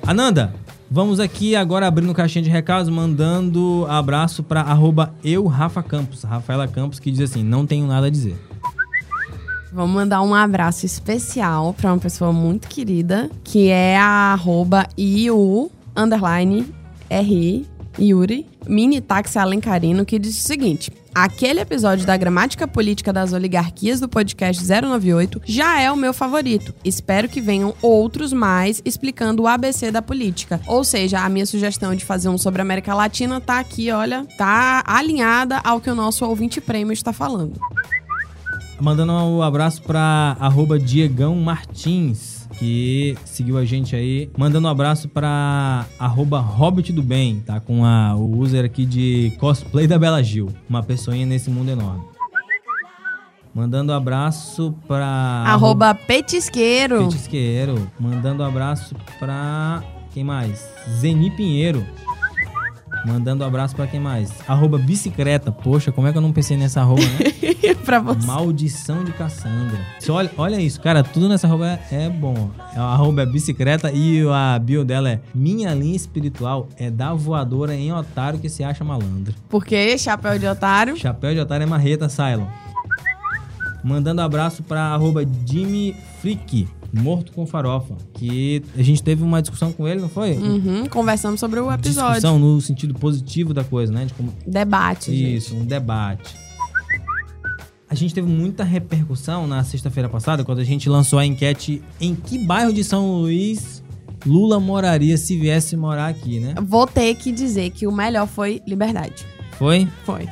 [SPEAKER 1] Ananda, vamos aqui agora abrindo caixinha de recados, mandando abraço para arroba eu, Rafa Campos, Rafaela Campos, que diz assim, não tenho nada a dizer.
[SPEAKER 2] Vamos mandar um abraço especial para uma pessoa muito querida, que é a arroba IU, underline, RI, Yuri, mini táxi alencarino, que diz o seguinte... Aquele episódio da gramática política das oligarquias do podcast 098 já é o meu favorito. Espero que venham outros mais explicando o ABC da política. Ou seja, a minha sugestão de fazer um sobre a América Latina tá aqui, olha, tá alinhada ao que o nosso ouvinte prêmio está falando.
[SPEAKER 1] Mandando um abraço para arroba Diegão Martins, que seguiu a gente aí. Mandando um abraço para arroba Hobbit do Bem, tá? Com a, o user aqui de cosplay da Bela Gil. Uma pessoinha nesse mundo enorme. Mandando um abraço pra...
[SPEAKER 2] Arroba petisqueiro.
[SPEAKER 1] Petisqueiro. Mandando um abraço pra... Quem mais? Zeni Pinheiro. Mandando um abraço pra quem mais? Arroba bicicleta. Poxa, como é que eu não pensei nessa arroba, né? [LAUGHS]
[SPEAKER 2] pra você.
[SPEAKER 1] Maldição de Cassandra. Você olha, olha isso, cara, tudo nessa arroba é, é bom. A arroba é bicicleta e a bio dela é Minha linha espiritual é da voadora em otário que se acha malandro.
[SPEAKER 2] Porque chapéu de otário.
[SPEAKER 1] Chapéu de otário é marreta, Cylon. Mandando abraço pra arroba Jimmy Freak. Morto com farofa. Que a gente teve uma discussão com ele, não foi?
[SPEAKER 2] Uhum, conversamos sobre o episódio.
[SPEAKER 1] Discussão no sentido positivo da coisa, né? De como
[SPEAKER 2] Debate.
[SPEAKER 1] isso, um debate. A gente teve muita repercussão na sexta-feira passada, quando a gente lançou a enquete em que bairro de São Luís Lula moraria se viesse morar aqui, né?
[SPEAKER 2] Vou ter que dizer que o melhor foi Liberdade.
[SPEAKER 1] Foi?
[SPEAKER 2] Foi.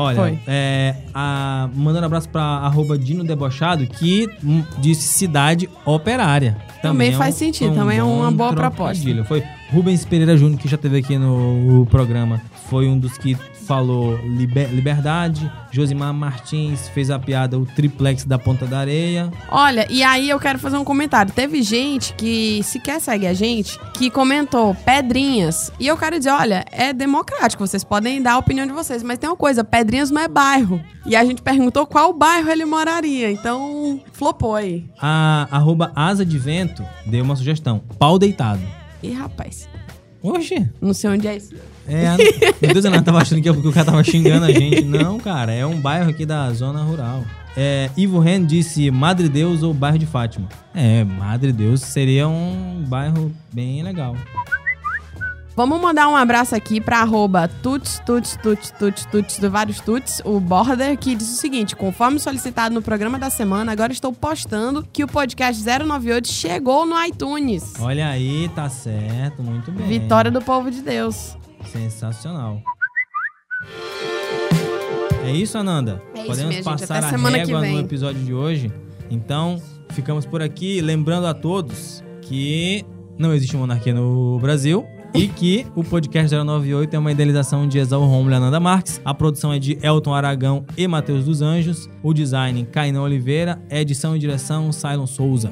[SPEAKER 1] Olha, é, a- mandando abraço pra arroba Dino Debochado, que hum, disse cidade operária.
[SPEAKER 2] Também
[SPEAKER 1] é
[SPEAKER 2] faz sentido, também é uma boa proposta.
[SPEAKER 1] Foi Rubens Pereira Júnior, que já esteve aqui no programa, foi um dos que falou liber- liberdade. Josimar Martins fez a piada o triplex da Ponta da Areia.
[SPEAKER 2] Olha, e aí eu quero fazer um comentário. Teve gente que sequer segue a gente que comentou Pedrinhas. E eu quero dizer, olha, é democrático, vocês podem dar a opinião de vocês, mas tem uma coisa, Pedrinhas não é bairro. E a gente perguntou qual bairro ele moraria, então flopou aí.
[SPEAKER 1] A arroba Asa de Vento deu uma sugestão. Pau deitado.
[SPEAKER 2] Ih, rapaz,
[SPEAKER 1] Oxe,
[SPEAKER 2] não sei onde é isso.
[SPEAKER 1] É, meu Deus, ela tava achando que o cara tava xingando a gente. [LAUGHS] Não, cara, é um bairro aqui da zona rural. É, Ivo Ren disse Madre Deus ou bairro de Fátima. É, Madre Deus seria um bairro bem legal.
[SPEAKER 2] Vamos mandar um abraço aqui pra arroba tuts, tuts, tuts, tuts, tuts, do vários tuts, o Border, que diz o seguinte, conforme solicitado no programa da semana, agora estou postando que o podcast 098 chegou no iTunes.
[SPEAKER 1] Olha aí, tá certo, muito bem.
[SPEAKER 2] Vitória do povo de Deus.
[SPEAKER 1] Sensacional. É isso, Ananda?
[SPEAKER 2] É isso,
[SPEAKER 1] Podemos passar
[SPEAKER 2] Até
[SPEAKER 1] a régua no episódio de hoje. Então, ficamos por aqui. Lembrando a todos que não existe monarquia no Brasil. E que o podcast 098 é uma idealização de Exal Romulo e Ananda Marques. A produção é de Elton Aragão e Matheus dos Anjos. O design, Cainão Oliveira. Edição e direção, Silon Souza.